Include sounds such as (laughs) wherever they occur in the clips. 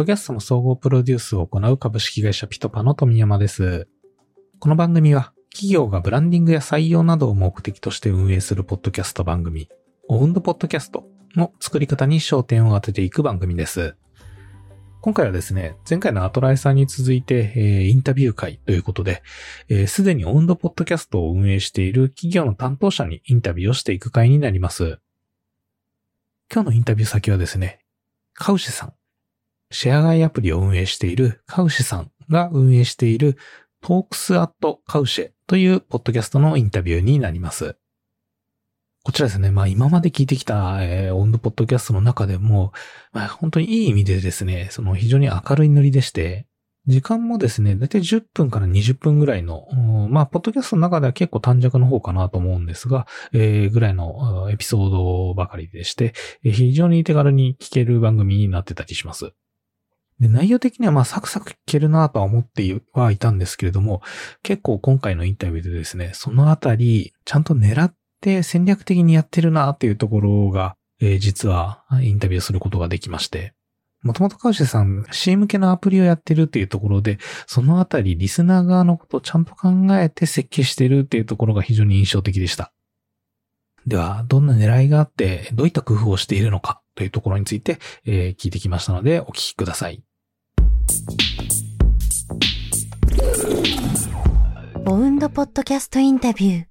ドキャストの総合プロデュースを行う株式会社ピトパの富山です。この番組は企業がブランディングや採用などを目的として運営するポッドキャスト番組、オウンドポッドキャストの作り方に焦点を当てていく番組です。今回はですね、前回のアトライさんに続いて、えー、インタビュー会ということで、す、え、で、にオウンドポッドキャストを運営している企業の担当者にインタビューをしていく会になります。今日のインタビュー先はですね、カウシェさん。シェア買いアプリを運営しているカウシェさんが運営している Talks at カウシェというポッドキャストのインタビューになります。こちらですね、まあ今まで聞いてきた、えー、オウンドポッドキャストの中でも、まあ本当にいい意味でですね、その非常に明るいノリでして、時間もですね、だいたい10分から20分ぐらいの、まあ、ポッドキャストの中では結構短尺の方かなと思うんですが、えー、ぐらいのエピソードばかりでして、非常に手軽に聞ける番組になってたりします。で、内容的にはまあサクサク聞けるなとは思ってはいたんですけれども、結構今回のインタビューでですね、そのあたり、ちゃんと狙って戦略的にやってるなっていうところが、えー、実はインタビューすることができまして、もともとカウシェさん、C 向けのアプリをやってるっていうところで、そのあたりリスナー側のことをちゃんと考えて設計してるっていうところが非常に印象的でした。では、どんな狙いがあって、どういった工夫をしているのかというところについて、えー、聞いてきましたので、お聞きください。ボウンドポッドキャストインタビュー。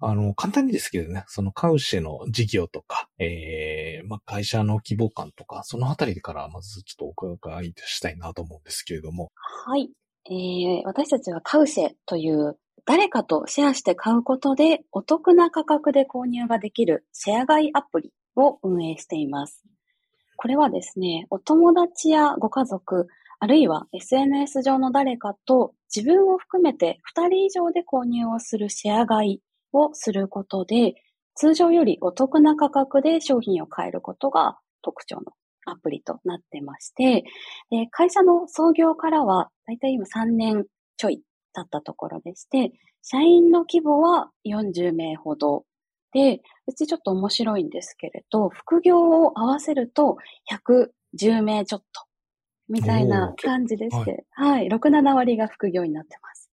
あの、簡単にですけどね、そのカウシェの事業とか、ええー、まあ、会社の規模感とか、そのあたりからまずちょっとお伺いしたいなと思うんですけれども。はい。えー、私たちはカウシェという誰かとシェアして買うことでお得な価格で購入ができるシェア買いアプリを運営しています。これはですね、お友達やご家族、あるいは SNS 上の誰かと自分を含めて2人以上で購入をするシェア買いをすることで、通常よりお得な価格で商品を買えることが特徴のアプリとなってまして、会社の創業からはだいたい今3年ちょい経ったところでして、社員の規模は40名ほどで、うちちょっと面白いんですけれど、副業を合わせると110名ちょっとみたいな感じでして、はい、はい、6、7割が副業になってます。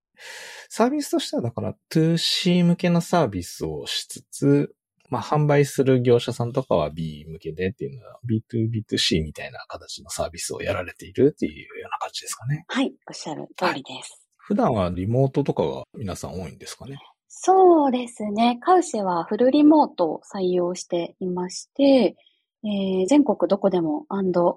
サービスとしてはだから 2C 向けのサービスをしつつ、まあ販売する業者さんとかは B 向けでっていうのは B2B2C みたいな形のサービスをやられているっていうような感じですかね。はい、おっしゃる通りです。はい、普段はリモートとかが皆さん多いんですかね？そうですね。カウシェはフルリモートを採用していまして、えー、全国どこでも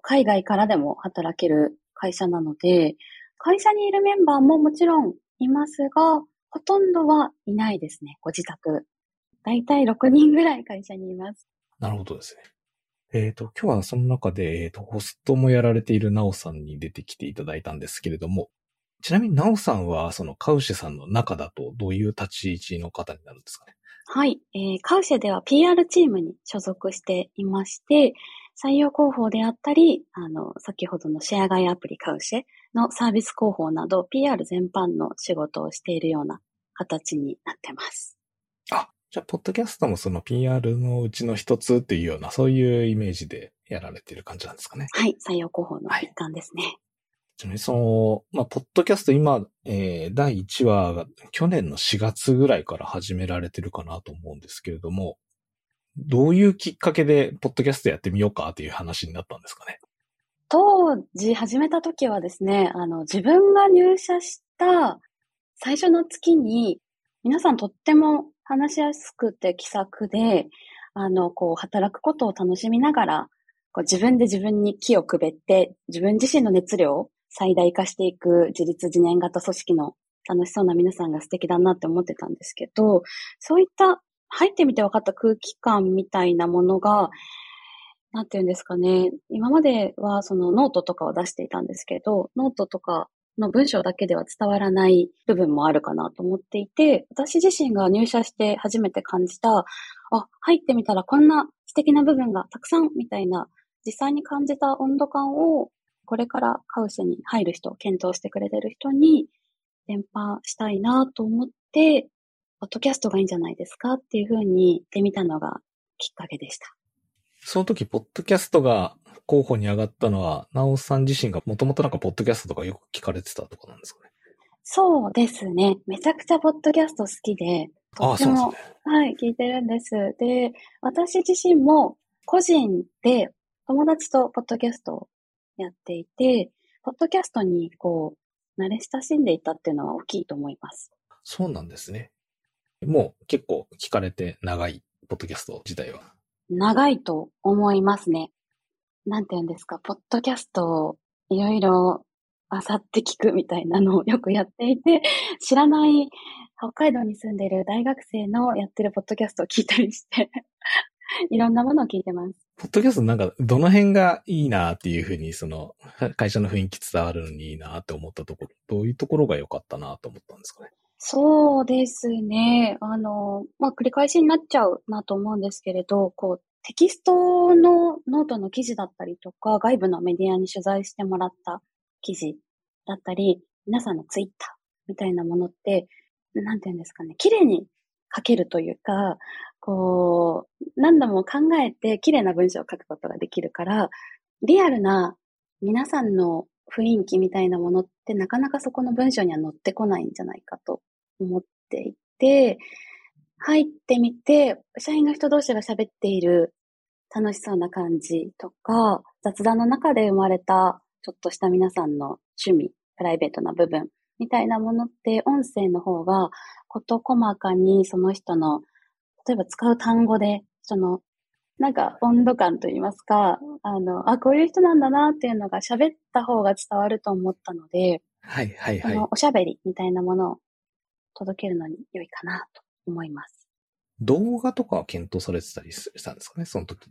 海外からでも働ける会社なので、会社にいるメンバーももちろんいますが、ほとんどはいないですね、ご自宅。だいたい6人ぐらい会社にいます。なるほどですね。えっ、ー、と、今日はその中で、えっ、ー、と、ホストもやられているナオさんに出てきていただいたんですけれども、ちなみにナオさんは、そのカウシェさんの中だとどういう立ち位置の方になるんですかね？はい、えー、カウシェでは PR チームに所属していまして、採用広報であったり、あの、先ほどのシェア買いアプリカウシェのサービス広報など PR 全般の仕事をしているような形になってます。あ、じゃあ、ポッドキャストもその PR のうちの一つっていうような、そういうイメージでやられている感じなんですかね？はい、採用広報の一環ですね。はいちなみにその、まあ、ポッドキャスト今、えー、第1話が去年の4月ぐらいから始められてるかなと思うんですけれども、どういうきっかけで、ポッドキャストやってみようかっていう話になったんですかね？当時始めた時はですね、あの、自分が入社した最初の月に、皆さんとっても話しやすくて気さくで、あの、こう、働くことを楽しみながら、こう自分で自分に気をくべって、自分自身の熱量最大化していく自立自念型組織の楽しそうな皆さんが素敵だなって思ってたんですけど、そういった入ってみて分かった空気感みたいなものが、なんていうんですかね。今まではそのノートとかを出していたんですけど、ノートとかの文章だけでは伝わらない部分もあるかなと思っていて、私自身が入社して初めて感じた、あ、入ってみたらこんな素敵な部分がたくさんみたいな、実際に感じた温度感を、これからカウシェに入る人、検討してくれてる人に伝播したいなと思って、ポッドキャストがいいんじゃないですかっていうふうに言ってみたのがきっかけでした。その時、ポッドキャストが候補に上がったのは、なおさん自身がもともとなんかポッドキャストとかよく聞かれてたとかなんですかね？そうですね。めちゃくちゃポッドキャスト好きで、とっても、ね。はい、聞いてるんです。で、私自身も個人で友達とポッドキャストをやっていて、ポッドキャストにこう、慣れ親しんでいたっていうのは大きいと思います。そうなんですね。もう結構聞かれて長い、ポッドキャスト自体は。長いと思いますね。なんて言うんですか、ポッドキャストをいろいろあさって聞くみたいなのをよくやっていて、知らない北海道に住んでいる大学生のやってるポッドキャストを聞いたりして、(laughs) いろんなものを聞いてます。ポッドキャストなんか、どの辺がいいなっていうふうに、その、会社の雰囲気伝わるのにいいなって思ったところ、どういうところが良かったなと思ったんですかね？そうですね。あの、まあ、繰り返しになっちゃうなと思うんですけれど、こう、テキストのノートの記事だったりとか、外部のメディアに取材してもらった記事だったり、皆さんのツイッターみたいなものって、なんていうんですかね、綺麗に書けるというか、こう、何度も考えて綺麗な文章を書くことができるから、リアルな皆さんの雰囲気みたいなものってなかなかそこの文章には載ってこないんじゃないかと思っていて、入ってみて、社員の人同士が喋っている楽しそうな感じとか、雑談の中で生まれたちょっとした皆さんの趣味、プライベートな部分みたいなものって音声の方が事細かにその人の、例えば使う単語で、その、なんか温度感といいますか、あの、あ、こういう人なんだなっていうのが喋った方が伝わると思ったので、はい、はい、はいその。おしゃべりみたいなものを届けるのに良いかなと思います。動画とかは検討されてたりしたんですかね、その時。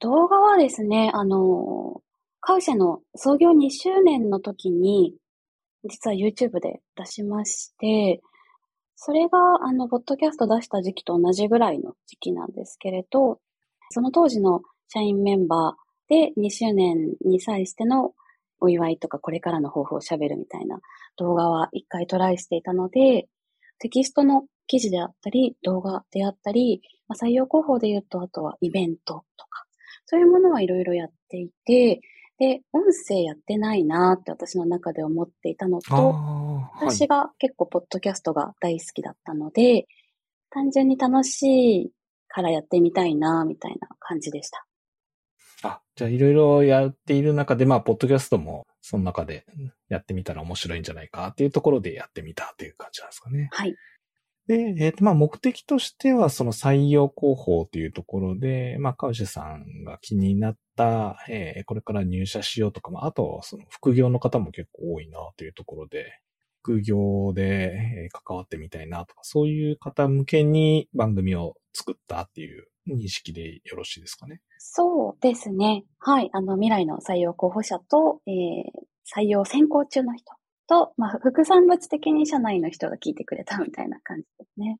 動画はですね、あの、カウシェの創業2周年の時に、実は YouTube で出しまして、それが、あの、ポッドキャスト出した時期と同じぐらいの時期なんですけれど、その当時の社員メンバーで2周年に際してのお祝いとかこれからの抱負を喋るみたいな動画は一回トライしていたので、テキストの記事であったり、動画であったり、まあ、採用広報で言うと、あとはイベントとか、そういうものはいろいろやっていて、で、音声やってないなって私の中で思っていたのと、私が結構ポッドキャストが大好きだったので、単純に楽しいからやってみたいなみたいな感じでした。あ、じゃあいろいろやっている中で、まあ、ポッドキャストも、その中でやってみたら面白いんじゃないかっていうところでやってみたっていう感じなんですかね。はい。で、えっ、と、まあ、目的としては、その採用広報というところで、まあ、カウシェさんが気になった、えーこれから入社しようとか、まあ、あと、その副業の方も結構多いなというところで、副業でえ関わってみたいなとか、そういう方向けに番組を作ったっていう認識でよろしいですかね？そうですね。はい。あの、未来の採用候補者と、えー採用選考中の人と、まあ、副産物的に社内の人が聞いてくれたみたいな感じですね。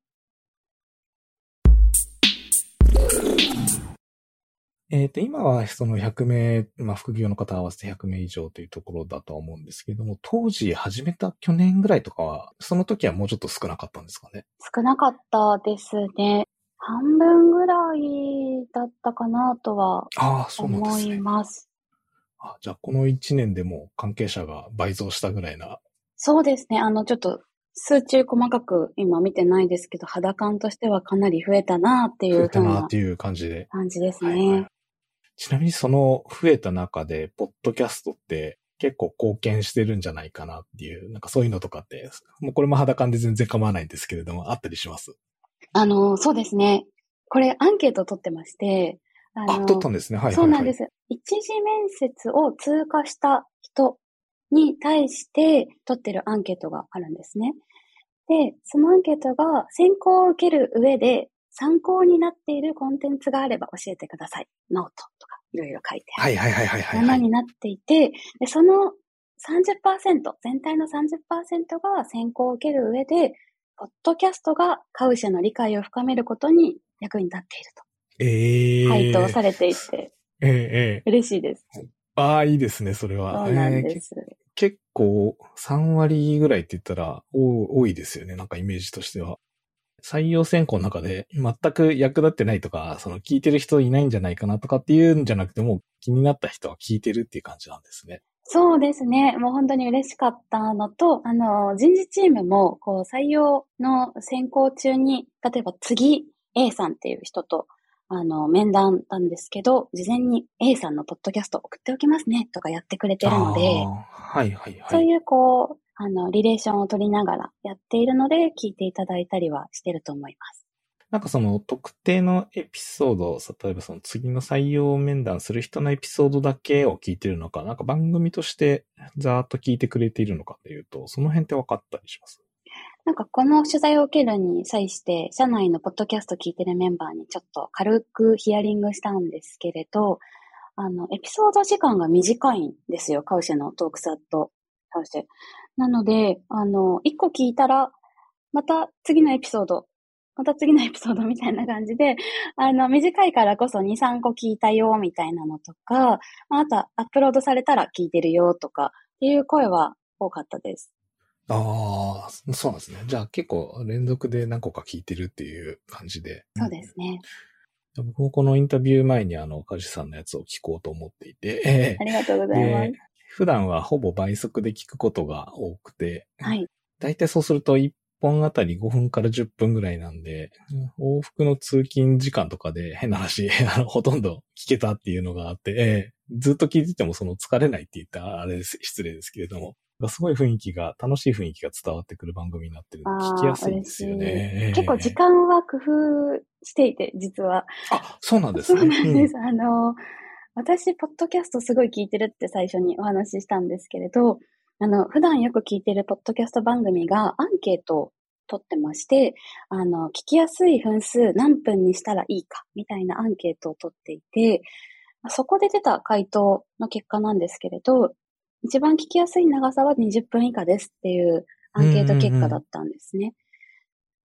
えっ、と、今はその100名、まあ、副業の方合わせて100名以上というところだとは思うんですけども、当時始めた去年ぐらいとかは、その時はもうちょっと少なかったんですかね？少なかったですね。半分ぐらいだったかなとはああ、そうなんで思いすね。ます。あじゃあ、この1年でもう関係者が倍増したぐらいな。そうですね。あの、ちょっと、数値細かく今見てないですけど、肌感としてはかなり増えたなってい増えうふうなたなっていう感じで。感じですはいはいね。ちなみにその増えた中で、ポッドキャストって結構貢献してるんじゃないかなっていう、なんかそういうのとかって、もうこれも肌感で全然構わないんですけれども、あったりします？あの、そうですね。これアンケートを取ってまして、ああ、取ったんですね。はいはい、はい。そうなんです。一次面接を通過した人に対して取ってるアンケートがあるんですね。で、そのアンケートが選考を受ける上で参考になっているコンテンツがあれば教えてください。ノートいろいろ書いてあるはいはいはいはいはい、になっていて、でその30%、全体の30%が選考を受ける上で、ポッドキャストがカウシェの理解を深めることに役に立っているええと回答されていて、ええええ嬉しいです。ああ、いいですね、それは。そうなんです。結構、3割ぐらいって言ったら、お多いですよね、なんかイメージとしては。採用選考の中で全く役立ってないとか、その聞いてる人いないんじゃないかなとかっていうんじゃなくても、気になった人は聞いてるっていう感じなんですね。そうですね。もう本当に嬉しかったのと、あの、人事チームも、こう、採用の選考中に、例えば次 A さんっていう人と、あの、面談なんですけど、事前に A さんのポッドキャスト送っておきますね、とかやってくれてるので、はいはいはい。そういうこう、あの、リレーションを取りながらやっているので、聞いていただいたりはしてると思います。なんかその特定のエピソード、例えばその次の採用面談する人のエピソードだけを聞いてるのか、なんか番組としてざーっと聞いてくれているのかっていうと、その辺って分かったりします？なんかこの取材を受けるに際して、社内のポッドキャスト聞いてるメンバーにちょっと軽くヒアリングしたんですけれど、あの、エピソード時間が短いんですよ、カウシェのトークサット、カウシェ。なので、あの、一個聞いたら、また次のエピソードまた次のエピソードみたいな感じで、あの、短いからこそ2、3個聞いたよ、みたいなのとか、あとはアップロードされたら聞いてるよ、とか、っていう声は多かったです。ああ、そうなんですね。じゃあ結構連続で何個か聞いてるっていう感じで。そうですね。僕もこのインタビュー前にあの、カジさんのやつを聞こうと思っていて。ありがとうございます。普段はほぼ倍速で聞くことが多くて。はい。大体そうすると1本あたり5分から10分ぐらいなんで、往復の通勤時間とかで変な話、(laughs) あの、ほとんど聞けたっていうのがあって、えー、ずっと聞いててもその疲れないって言ったらあれです、失礼ですけれども、すごい雰囲気が、楽しい雰囲気が伝わってくる番組になってる聞きやすいですよね。結構時間は工夫していて、実は。あ、そうなんですね。そうなんです。うん、あの、私、ポッドキャストすごい聞いてるって最初にお話ししたんですけれど、あの、普段よく聞いてるポッドキャスト番組がアンケートを取ってまして、あの、聞きやすい分数何分にしたらいいかみたいなアンケートを取っていて、そこで出た回答の結果なんですけれど、一番聞きやすい長さは20分以下ですっていうアンケート結果だったんですね。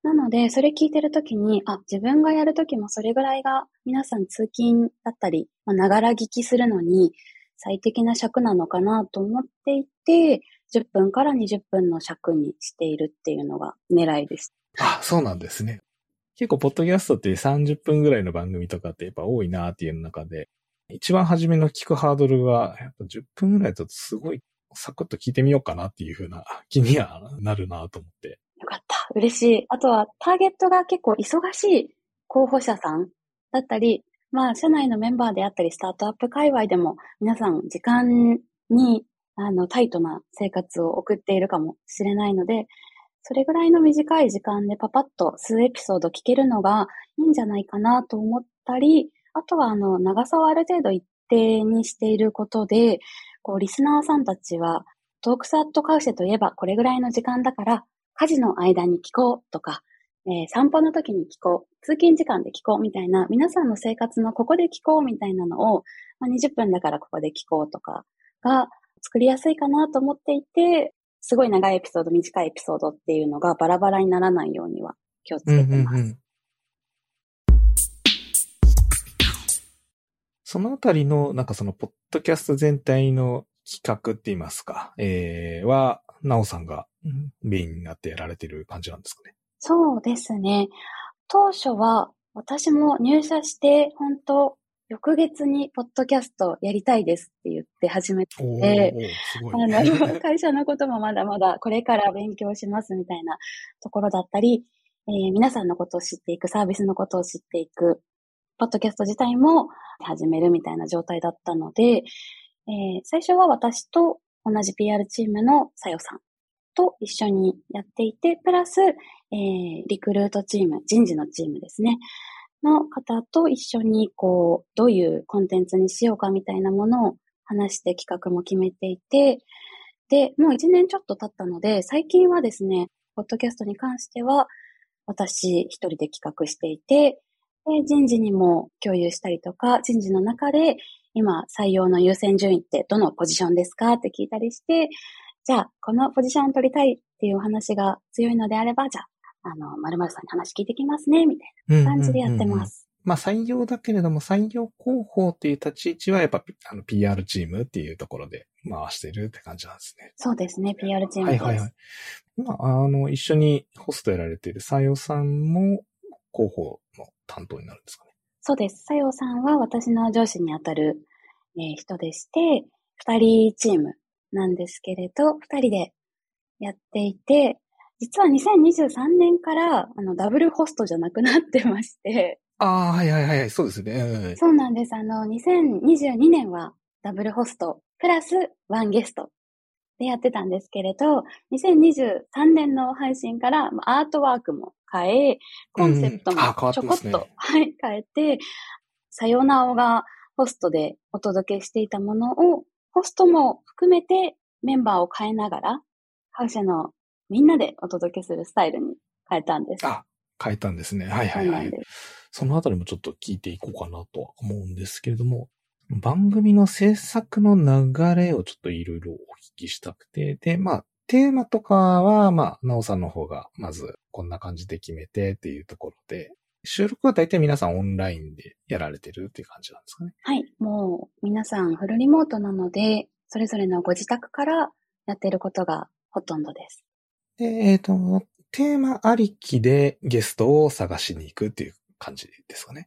なので、それ聞いてるときに、あ、自分がやるときもそれぐらいが皆さん通勤だったり、ながら聞きするのに最適な尺なのかなと思っていて、10分から20分の尺にしているっていうのが狙いです。あ、そうなんですね。結構、ポッドキャストって30分ぐらいの番組とかってやっぱ多いなっていう中で、一番初めの聞くハードルが、やっぱ10分ぐらいだとすごいサクッと聞いてみようかなっていう風な気にはなるなと思って。よかった。嬉しい。あとは、ターゲットが結構忙しい候補者さんだったり、まあ、社内のメンバーであったり、スタートアップ界隈でも、皆さん、時間に、あの、タイトな生活を送っているかもしれないので、それぐらいの短い時間でパパッと数エピソード聞けるのがいいんじゃないかなと思ったり、あとは、あの、長さをある程度一定にしていることで、こう、リスナーさんたちは、トークサットカウシェといえばこれぐらいの時間だから、家事の間に聞こうとか、えー、散歩の時に聞こう、通勤時間で聞こうみたいな、皆さんの生活のここで聞こうみたいなのを、まあ、20分だからここで聞こうとかが作りやすいかなと思っていて、すごい長いエピソード、短いエピソードっていうのがバラバラにならないようには気をつけてます。うんうんうんそのあたりの、なんかその、ポッドキャスト全体の企画って言いますか、えー、は、なおさんがメインになってやられてる感じなんですかね。そうですね。当初は私も入社して、本当翌月にポッドキャストやりたいですって言って始めて、あの、(laughs) 会社のこともまだまだこれから勉強しますみたいなところだったり、えー、皆さんのことを知っていく、サービスのことを知っていく、ポッドキャスト自体も始めるみたいな状態だったので、えー、最初は私と同じ PR チームのさよさんと一緒にやっていて、プラス、えー、リクルートチーム、人事のチームですね。の方と一緒に、こう、どういうコンテンツにしようかみたいなものを話して企画も決めていて、で、もう一年ちょっと経ったので、最近はですね、ポッドキャストに関しては、私一人で企画していて、で人事にも共有したりとか、人事の中で今採用の優先順位ってどのポジションですかって聞いたりして、じゃあ、このポジションを取りたいっていう話が強いのであれば、じゃあ、あの、〇〇さんに話聞いてきますね、みたいな感じでやってます。まあ採用だけれども採用広報っていう立ち位置はやっぱあの PR チームっていうところで回してるって感じなんですね。そうですね、PR チームです。はいはいはい。今、あの、一緒にホストやられている採用さんも広報の担当になるんですかね。そうです。さよさんは私の上司にあたる、えー人でして、二人チームなんですけれど、二人でやっていて、実は2023年から、あの、ダブルホストじゃなくなってまして、ああ、はいはいはいはい、そうですね。うんそうなんです。あの、2022年はダブルホスト、プラスワンゲストでやってたんですけれど、2023年の配信からまあアートワークも変え、コンセプトもちょこっと、てますねはい、変えて、さよなおがホストでお届けしていたものを、ホストも含めてメンバーを変えながら、会社のみんなでお届けするスタイルに変えたんです。あ、変えたんですね。はいはいはい。そのあたりもちょっと聞いていこうかなとは思うんですけれども、番組の制作の流れをちょっといろいろお聞きしたくて、で、まあ、テーマとかは、まあ、なおさんの方が、まず、こんな感じで決めてっていうところで、収録は大体皆さんオンラインでやられてるっていう感じなんですかね。はい。もう皆さんフルリモートなので、それぞれのご自宅からやっていることがほとんどです。で、えっ、と、テーマありきでゲストを探しに行くっていう感じですかね。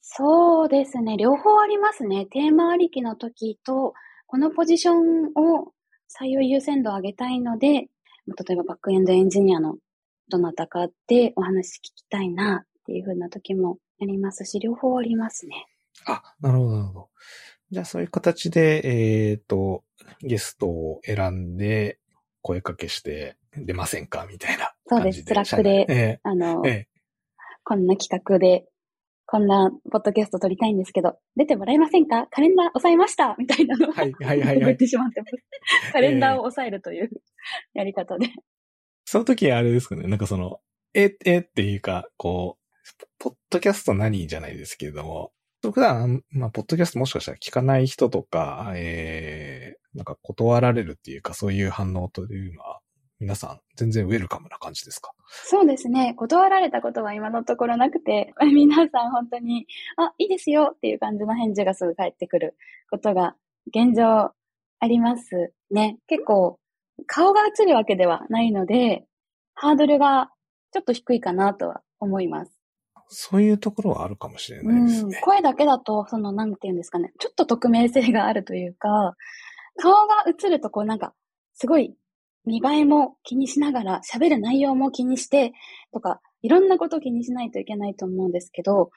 そうですね。両方ありますね。テーマありきの時と、このポジションを採用優先度を上げたいので、例えばバックエンドエンジニアのどなたかでお話聞きたいなっていう風な時もありますし、両方ありますね。あ、なるほど、なるほど。じゃあそういう形で、えっ、と、ゲストを選んで、声かけして、出ませんか？みたいなそうです。 Slackでえあの、ええこんな企画で、こんなポッドキャスト撮りたいんですけど、出てもらえませんか？カレンダー押さえましたみたいなのを、はいはいはいはい送ってしまってます。(laughs) カレンダーを押さえるというやり方で。その時あれですかね、なんかその、え、えっていうか、こう、ポッドキャスト何じゃないですけれども、普段、まあ、ポッドキャストもしかしたら聞かない人とか、えー、なんか断られるっていうか、そういう反応というのは、皆さん全然ウェルカムな感じですか？そうですね。断られたことは今のところなくて、(laughs) 皆さん本当に、あ、いいですよっていう感じの返事がすぐ返ってくることが現状ありますね。結構、顔が映るわけではないので、ハードルがちょっと低いかなとは思います。そういうところはあるかもしれないですうん。声だけだと、その、なんていうんですかね、ちょっと匿名性があるというか、顔が映るとこうなんか、すごい、見栄えも気にしながら、喋る内容も気にして、とか、いろんなことを気にしないといけないと思うんですけど、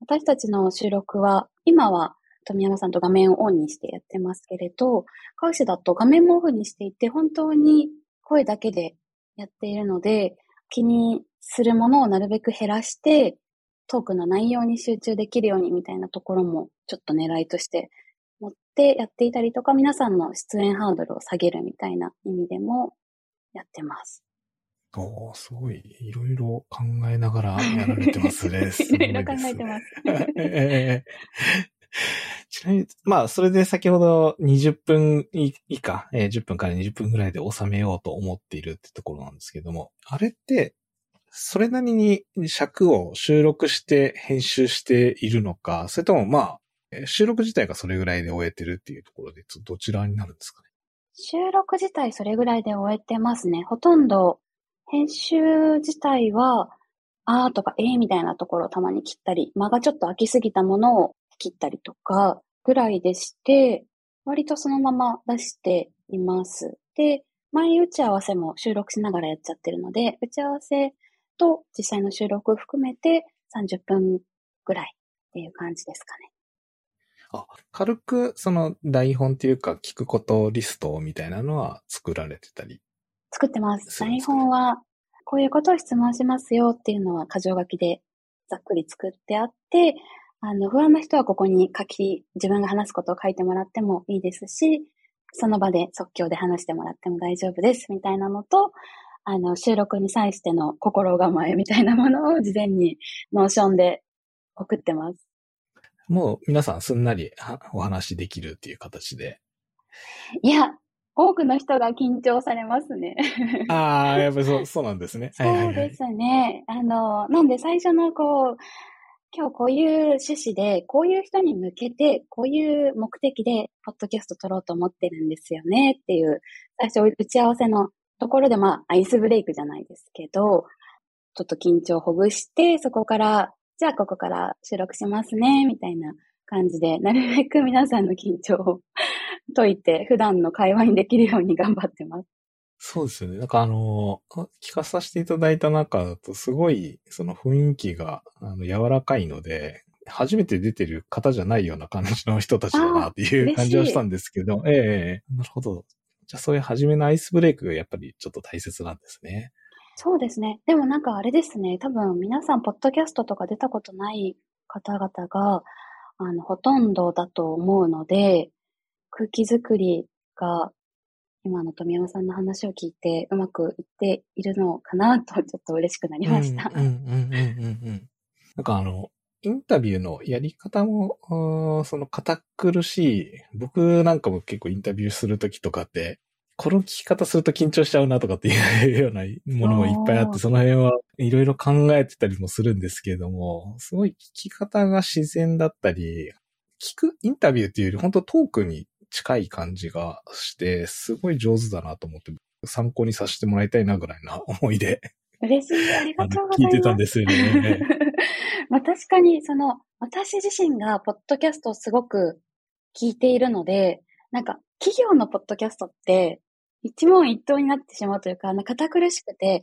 私たちの収録は、今は富山さんと画面をオンにしてやってますけれど、カウシだと画面もオフにしていて、本当に声だけでやっているので、気にするものをなるべく減らして、トークの内容に集中できるようにみたいなところもちょっと狙いとして持ってやっていたりとか、皆さんの出演ハードルを下げるみたいな意味でもやってます。おーすごい、いろいろ考えながらやられてますね。(laughs) いろいろ考えてます。ええちなみに、まあ、それで先ほど20分以以下、えー10分から20分ぐらいで収めようと思っているってところなんですけども、あれって、それなりに尺を収録して編集しているのか、それともまあ、収録自体がそれぐらいで終えてるっていうところで、どちらになるんですかね？収録自体それぐらいで終えてますね。ほとんど編集自体は、あーとかえーみたいなところをたまに切ったり、間がちょっと空きすぎたものを切ったりとかぐらいでして、割とそのまま出しています。で、前打ち合わせも収録しながらやっちゃってるので、打ち合わせと実際の収録を含めて30分ぐらいっていう感じですかね。あ、軽くその台本っていうか聞くことリストみたいなのは作られてたり。作ってます。台本は、こういうことを質問しますよっていうのは、箇条書きでざっくり作ってあって、あの、不安な人はここに書き、自分が話すことを書いてもらってもいいですし、その場で即興で話してもらっても大丈夫です、みたいなのと、あの、収録に際しての心構えみたいなものを事前に Notionで送ってます。もう皆さんすんなりはお話できるっていう形で。いや、多くの人が緊張されますね。ああ、やっぱりそう、そうなんですね。(laughs) そうですね。あの、なんで最初のこう、今日こういう趣旨で、こういう人に向けて、こういう目的で、ポッドキャスト撮ろうと思ってるんですよねっていう、最初打ち合わせのところで、まあ、アイスブレイクじゃないですけど、ちょっと緊張をほぐして、そこから、じゃあここから収録しますね、みたいな感じで、なるべく (laughs) 皆さんの緊張を (laughs) 解いて、普段の会話にできるように (laughs) 頑張ってます。そうですよね。なんかあの、聞かさせていただいた中だと、すごい、その雰囲気が、あの、柔らかいので、初めて出てる方じゃないような感じの人たちだなっていう感じはしたんですけど、ええなるほど。じゃあそういう初めのアイスブレイクがやっぱりちょっと大切なんですね。そうですね。でもなんかあれですね。多分皆さん、ポッドキャストとか出たことない方々が、あの、ほとんどだと思うので、空気作りが今の富山さんの話を聞いてうまくいっているのかなとちょっと嬉しくなりました。うんうんうんうんうん。なんかあの、インタビューのやり方も、その堅苦しい。僕なんかも結構インタビューするときとかって、この聞き方すると緊張しちゃうなとかっていうようなものもいっぱいあって、その辺はいろいろ考えてたりもするんですけれども、すごい聞き方が自然だったり、聞くインタビューっていうより本当トークに近い感じがして、すごい上手だなと思って、参考にさせてもらいたいなぐらいな思いで。嬉しい、ありがとうございます。聞いてたんですよね。(laughs) まあ確かに、その、私自身がポッドキャストをすごく聞いているので、なんか、企業のポッドキャストって、一問一答になってしまうというか、堅苦しくて、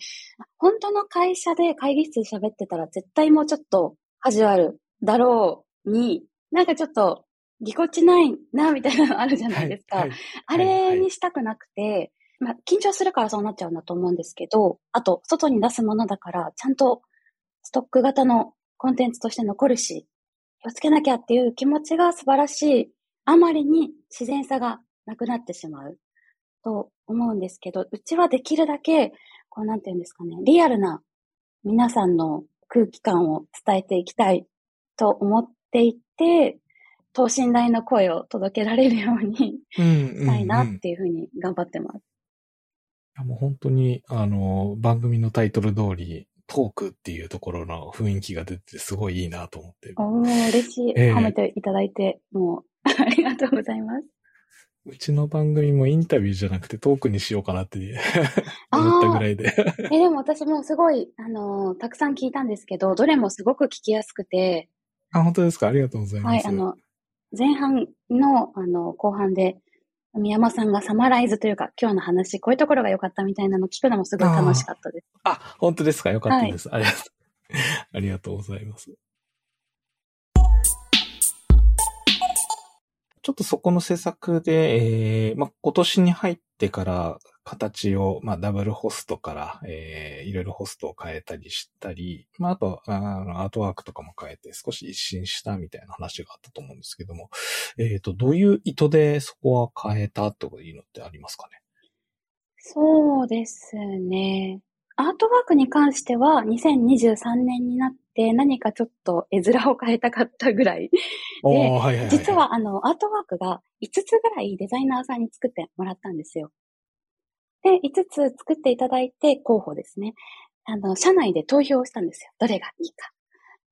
本当の会社で会議室で喋ってたら絶対もうちょっと味あるだろうに、なんかちょっとぎこちないな、みたいなのあるじゃないですか。はいはい、あれにしたくなくて、まあ、緊張するからそうなっちゃうんだと思うんですけど、あと、外に出すものだから、ちゃんとストック型のコンテンツとして残るし、気をつけなきゃっていう気持ちが素晴らしい、あまりに自然さがなくなってしまうと思うんですけど、うちはできるだけ、こうなんていうんですかね、リアルな皆さんの空気感を伝えていきたいと思っていて、等身大の声を届けられるようにしたいなっていうふうに頑張ってます。うんうんうん、もう本当に、あの、番組のタイトル通り、トークっていうところの雰囲気が出てすごいいいなと思って。おー、嬉しい。えー、褒めていただいて、もう、(laughs) ありがとうございます。うちの番組もインタビューじゃなくてトークにしようかなって (laughs) 思ったぐらいでえ、でも私もすごい、あのー、たくさん聞いたんですけど、どれもすごく聞きやすくて。あ、本当ですか？ありがとうございます。はい、あの、前半の、あの、後半で、宮山さんがサマライズというか、今日の話、こういうところが良かったみたいなの聞くのもすごい楽しかったです。あ本当ですか？良かったです、はい、ありがとう。ございます。ちょっとそこの施策で、えー、まあ、今年に入ってから形を、まあ、ダブルホストから、えー、いろいろホストを変えたりしたり、まあ、あと、あの、アートワークとかも変えて少し一新したみたいな話があったと思うんですけども、えっ、ー、と、どういう意図でそこは変えたというのってありますかね？そうですね。アートワークに関しては2023年になって何かちょっと絵面を変えたかったぐらいで、はいはいはい、実はあのアートワークが5つぐらいデザイナーさんに作ってもらったんですよ。で、5つ作っていただいて、候補ですね。あの、社内で投票をしたんですよ。どれがいいか。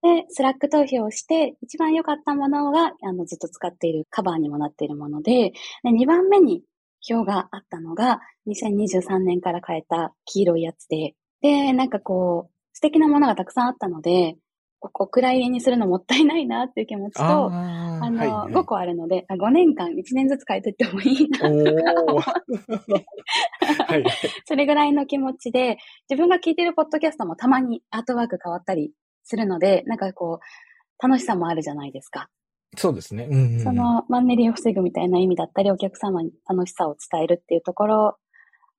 で、 Slack投票をして、一番良かったものが、あの、ずっと使っているカバーにもなっているもので、で2番目に票があったのが、2023年から変えた黄色いやつで、で、なんかこう、素敵なものがたくさんあったので、お蔵入りにするのもったいないなっていう気持ちと、ああの、はいはい、5個あるので、5年間、1年ずつ変えてってもいいなとか思はい、それぐらいの気持ちで、自分が聞いてるポッドキャストもたまにアートワーク変わったりするので、なんかこう、楽しさもあるじゃないですか。そうですね。うんうん、そのマンネリを防ぐみたいな意味だったり、お客様に楽しさを伝えるっていうところ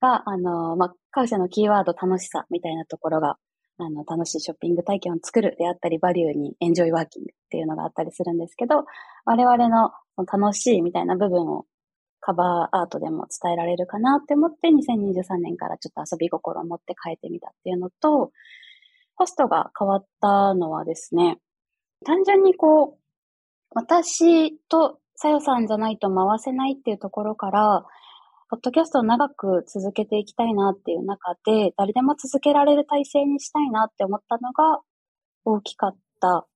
が、あの、まあ、会社のキーワード楽しさみたいなところがあの、楽しいショッピング体験を作るであったり、バリューにエンジョイワーキングっていうのがあったりするんですけど、我々の楽しいみたいな部分をカバーアートでも伝えられるかなって思って、2023年からちょっと遊び心を持って変えてみたっていうのと、ホストが変わったのはですね、単純にこう、私とさよさんじゃないと回せないっていうところから、ポッドキャストを長く続けていきたいなっていう中で、誰でも続けられる体制にしたいなって思ったのが大きかった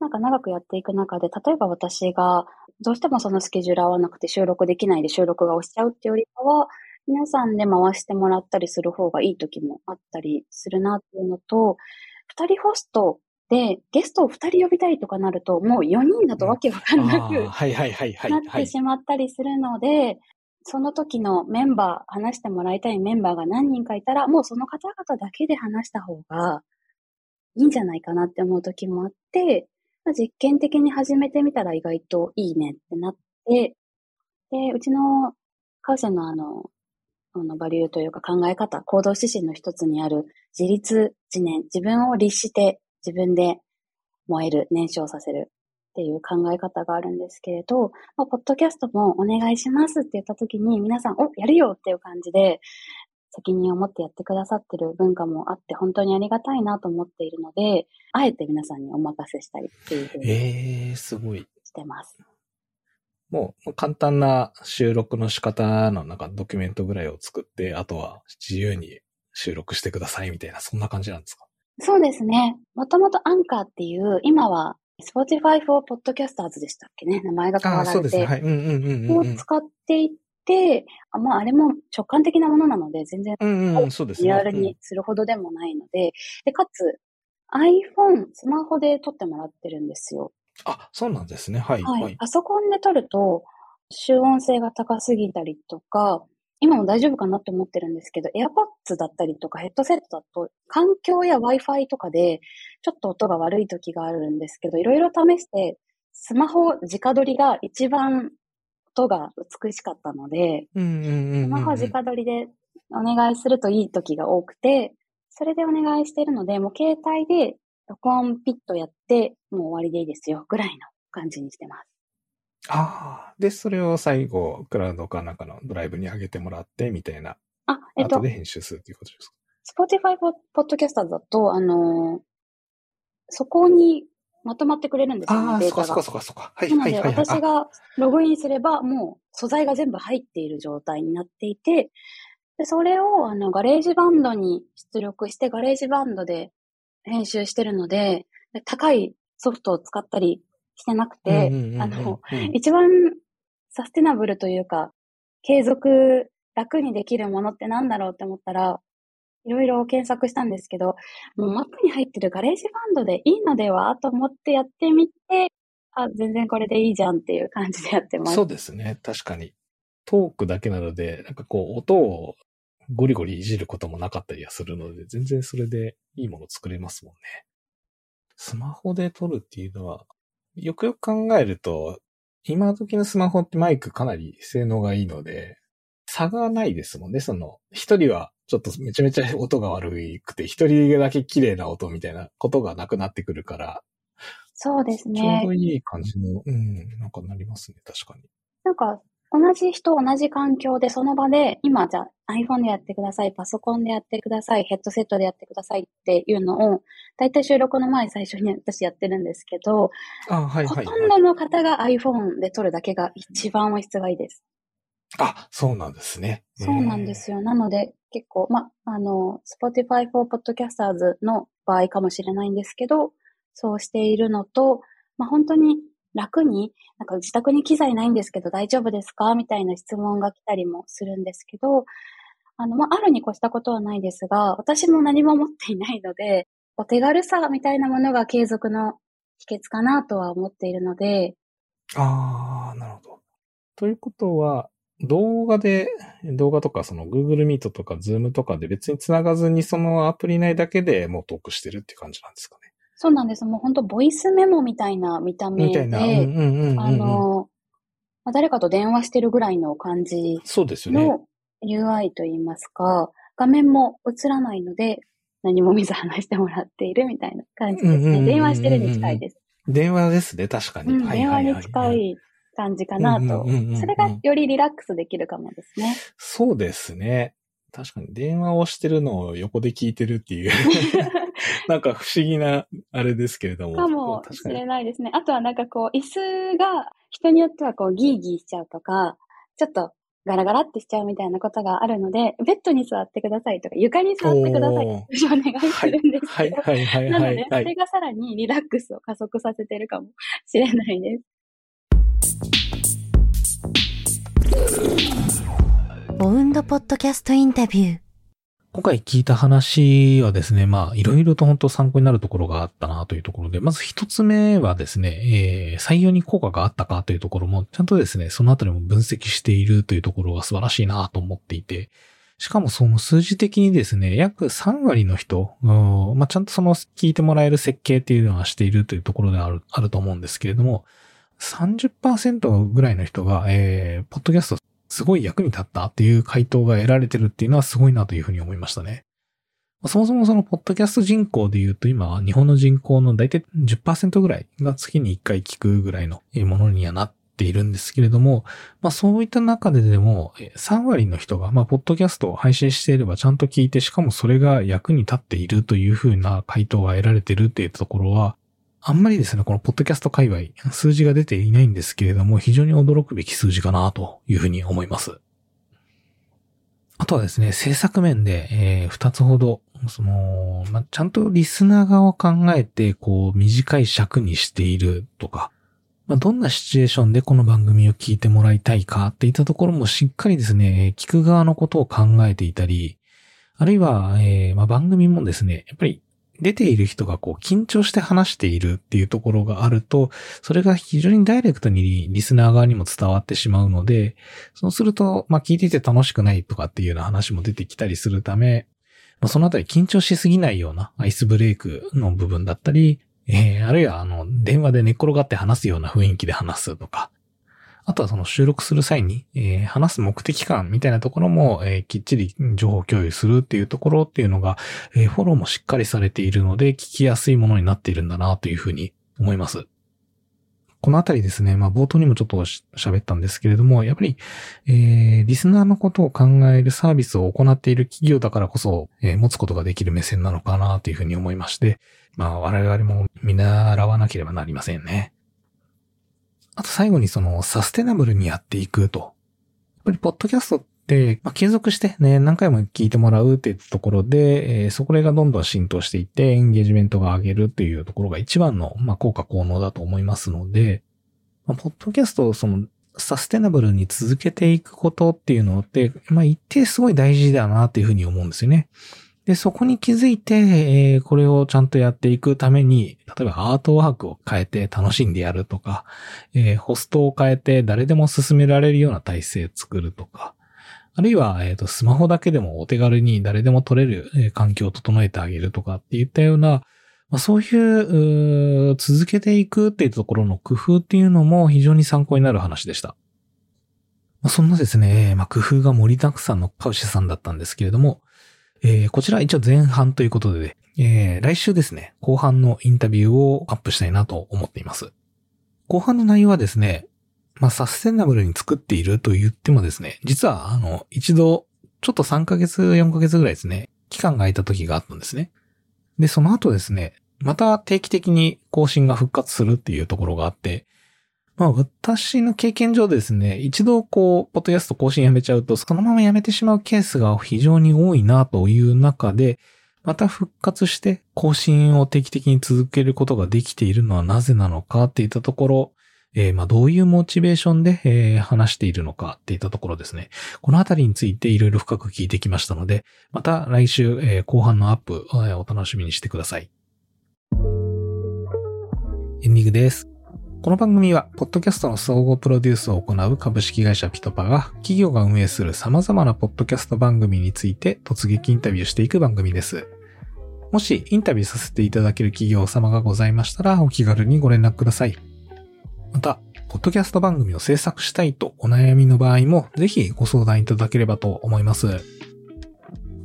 なんか長くやっていく中で、例えば私がどうしてもそのスケジュール合わなくて収録できないで収録が押しちゃうっていうよりかは、皆さんで回してもらったりする方がいい時もあったりするなっていうのと、二人ホストでゲストを二人呼びたいとかなると、もう4人だとわけわかんなく。なってしまったりするので、その時のメンバー、話してもらいたいメンバーが何人かいたら、もうその方々だけで話した方がいいんじゃないかなって思う時もあって、実験的に始めてみたら意外といいねってなって、で、うちのカウセのあの、あのバリューというか考え方、行動指針の一つにある自立自念、自分を律して自分で燃える、燃焼させるっていう考え方があるんですけれど、まあ、ポッドキャストもお願いしますって言った時に皆さん、お、やるよっていう感じで、責任を持ってやってくださってる文化もあって本当にありがたいなと思っているので、あえて皆さんにお任せしたりっていうふうにえー、すごい。してます。もう簡単な収録の仕方のなんかドキュメントぐらいを作って、あとは自由に収録してくださいみたいな、そんな感じなんですか？そうですね。もともとアンカーっていう、今は Spotify for Podcasters でしたっけね？名前が変わああ、られそうですね。て。はい。うんうんうんうんうん。を使っていって、あまあ、あれも直感的なものなので、全然うんうん、そうですね。リアルにするほどでもないので、で、かつ、iPhone、スマホで撮ってもらってるんですよ。あ、そうなんですね。はい。はい。はい。パソコンで撮ると、集音性が高すぎたりとか、今も大丈夫かなって思ってるんですけど、AirPods だったりとかヘッドセットだと、環境や Wi-Fi とかで、ちょっと音が悪い時があるんですけど、いろいろ試して、スマホ直撮りが一番音が美しかったので。スマホ直撮りでお願いするといい時が多くて、それでお願いしているので、もう携帯で録音ピッとやって、もう終わりでいいですよ、ぐらいの感じにしてます。ああ。で、それを最後、クラウドかなんかのドライブに上げてもらって、みたいな。あ、えっと後で、編集するっていうことですか？Spotify Podcast だと、あのーそこにまとまってくれるんですよああ、ね、デそっかータが。そっかそっかそっか。はいなので、はいはいはい。私がログインすれば、もう素材が全部入っている状態になっていて、でそれをあの GarageBandに出力して、 GarageBandで編集してるので、で高いソフトを使ったりしてなくて、あの、うん一番サステナブルというか、継続楽にできるものってなんだろうって思ったら、いろいろ検索したんですけど、もう Macに入ってる GarageBandでいいのではと思ってやってみて、あ、全然これでいいじゃんっていう感じでやってます。そうですね。確かに。トークだけなので、なんかこう、音をゴリゴリいじることもなかったりはするので、全然それでいいもの作れますもんね。スマホで撮るっていうのは、よくよく考えると、今時のスマホってマイクかなり性能がいいので、差がないですもんね。その、一人はちょっとめちゃめちゃ音が悪くて、一人だけ綺麗な音みたいなことがなくなってくるから、そうですちょうねど。いい感じの、うん、なんかなりますね、確かに。なんか、同じ人、同じ環境で、その場で、今じゃあ iPhone でやってください、パソコンでやってください、ヘッドセットでやってくださいっていうのを、だいたい収録の前最初に (laughs) 私やってるんですけど、あ、はいはい、はい。ほとんどの方が iPhone で撮るだけが一番音質がいいです。あ、そうなんですね。そうなんですよ。なので、結構、ま、あの、Spotify for Podcasters の場合かもしれないんですけど、そうしているのと、まあ、本当に楽に、なんか自宅に機材ないんですけど大丈夫ですか？みたいな質問が来たりもするんですけど、あの、まあ、あるに越したことはないですが、私も何も持っていないので、お手軽さみたいなものが継続の秘訣かなとは思っているので、ああ、なるほど。ということは、動画で、動画とかその Google Meet とか Zoom とかで別に繋がずにそのアプリ内だけでもうトークしてるって感じなんですかね？そうなんです。もう本当ボイスメモみたいな見た目で、あの、まあ、誰かと電話してるぐらいの感じそうですよね。の UI といいますか、画面も映らないので、何も見ず話してもらっているみたいな感じですね。電話してるに近いです。電話ですね、確かに。うん、電話はいはいはいに近い感じかなと。それがよりリラックスできるかもですね。そうですね。確かに電話をしてるのを横で聞いてるっていう、(laughs) なんか不思議なあれですけれども。かもしれないですね。あとはなんかこう、椅子が人によってはこうギーギーしちゃうとか、ちょっとガラガラってしちゃうみたいなことがあるので、ベッドに座ってくださいとか、床に座ってくださいってお願いするんですはい、けど、はい、はい、なので、はい。それがさらにリラックスを加速させてるかもしれないです。ボウンドポッドキャストインタビュー。今回聞いた話はですね、まあ、いろいろと本当参考になるところがあったなというところで、まず一つ目はですね、えー採用に効果があったかというところも、ちゃんとですね、そのあたりも分析しているというところが素晴らしいなと思っていて、しかもその数字的にですね、約3割の人、まあ、ちゃんとその聞いてもらえる設計っていうのはしているというところである、あると思うんですけれども、30%ぐらいの人が、えー、ポッドキャストすごい役に立ったっていう回答が得られてるっていうのはすごいなというふうに思いましたね。そもそもそのポッドキャスト人口で言うと今日本の人口の大体10%ぐらいが月に1回聞くぐらいのものにはなっているんですけれども、まあそういった中ででも3割の人がまあポッドキャストを配信していればちゃんと聞いてしかもそれが役に立っているというふうな回答が得られてるっていうところはあんまりですね、このポッドキャスト界隈、数字が出ていないんですけれども、非常に驚くべき数字かなというふうに思います。あとはですね、制作面で、えー二つほど、その、まあ、ちゃんとリスナー側を考えて、こう、短い尺にしているとか、まあ、どんなシチュエーションでこの番組を聞いてもらいたいかっていったところもしっかりですね、聞く側のことを考えていたり、あるいは、えーまあ、番組もですね、やっぱり出ている人がこう緊張して話しているっていうところがあると、それが非常にダイレクトにリスナー側にも伝わってしまうので、そうすると、まあ聞いていて楽しくないとかっていうような話も出てきたりするため、まあ、そのあたり緊張しすぎないようなアイスブレイクの部分だったり、えー、あるいはあの、電話で寝っ転がって話すような雰囲気で話すとか、あとはその収録する際に、えー話す目的感みたいなところも、えーきっちり情報共有するっていうところっていうのが、えーフォローもしっかりされているので、聞きやすいものになっているんだなというふうに思います。このあたりですね、まあ冒頭にもちょっと喋ったんですけれども、やっぱり、えーリスナーのことを考えるサービスを行っている企業だからこそ、えー持つことができる目線なのかなというふうに思いまして、まあ我々も見習わなければなりませんね。あと最後にそのサステナブルにやっていくと。やっぱりポッドキャストって、まあ、継続してね、何回も聞いてもらうっていうところで、えーそこがどんどん浸透していって、エンゲージメントが上げるっていうところが一番の、まあ、効果効能だと思いますので、まあ、ポッドキャストをその、サステナブルに続けていくことっていうのって、まあ、一定すごい大事だなっていうふうに思うんですよね。で、そこに気づいて、えーこれをちゃんとやっていくために、例えばアートワークを変えて楽しんでやるとか、えーホストを変えて誰でも進められるような体制作るとか、あるいは、えっ、と、スマホだけでもお手軽に誰でも撮れる、えー環境を整えてあげるとかっていったような、まあ、そういううー、続けていくっていうところの工夫っていうのも非常に参考になる話でした。まあ、そんなですね、まあ、工夫が盛りだくさんのカウシさんだったんですけれども、えーこちら一応前半ということで、えー来週ですね、後半のインタビューをアップしたいなと思っています。後半の内容はですね、まあ、サステナブルに作っていると言ってもですね、実は、あの、一度、ちょっと3ヶ月、4ヶ月ぐらいですね、期間が空いた時があったんですね。で、その後ですね、また定期的に更新が復活するっていうところがあって、まあ私の経験上ですね、一度こう、ポッドキャスト更新やめちゃうと、そのままやめてしまうケースが非常に多いなという中で、また復活して更新を定期的に続けることができているのはなぜなのかっていったところ、えーまあどういうモチベーションで、えー話しているのかっていったところですね。このあたりについていろいろ深く聞いてきましたので、また来週、えー後半のアップ、お楽しみにしてください。エンディングです。この番組は、ポッドキャストの総合プロデュースを行う株式会社ピトパが、企業が運営する様々なポッドキャスト番組について突撃インタビューしていく番組です。もし、インタビューさせていただける企業様がございましたら、お気軽にご連絡ください。また、ポッドキャスト番組を制作したいとお悩みの場合も、ぜひご相談いただければと思います。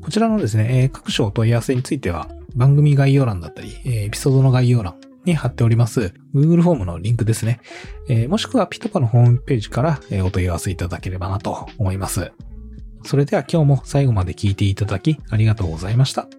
こちらのですね、各種お問い合わせについては、番組概要欄だったり、エピソードの概要欄に貼っております、Google フォームのリンクですね。えーもしくはピトパのホームページから、えお問い合わせいただければなと思います。それでは今日も最後まで聞いていただきありがとうございました。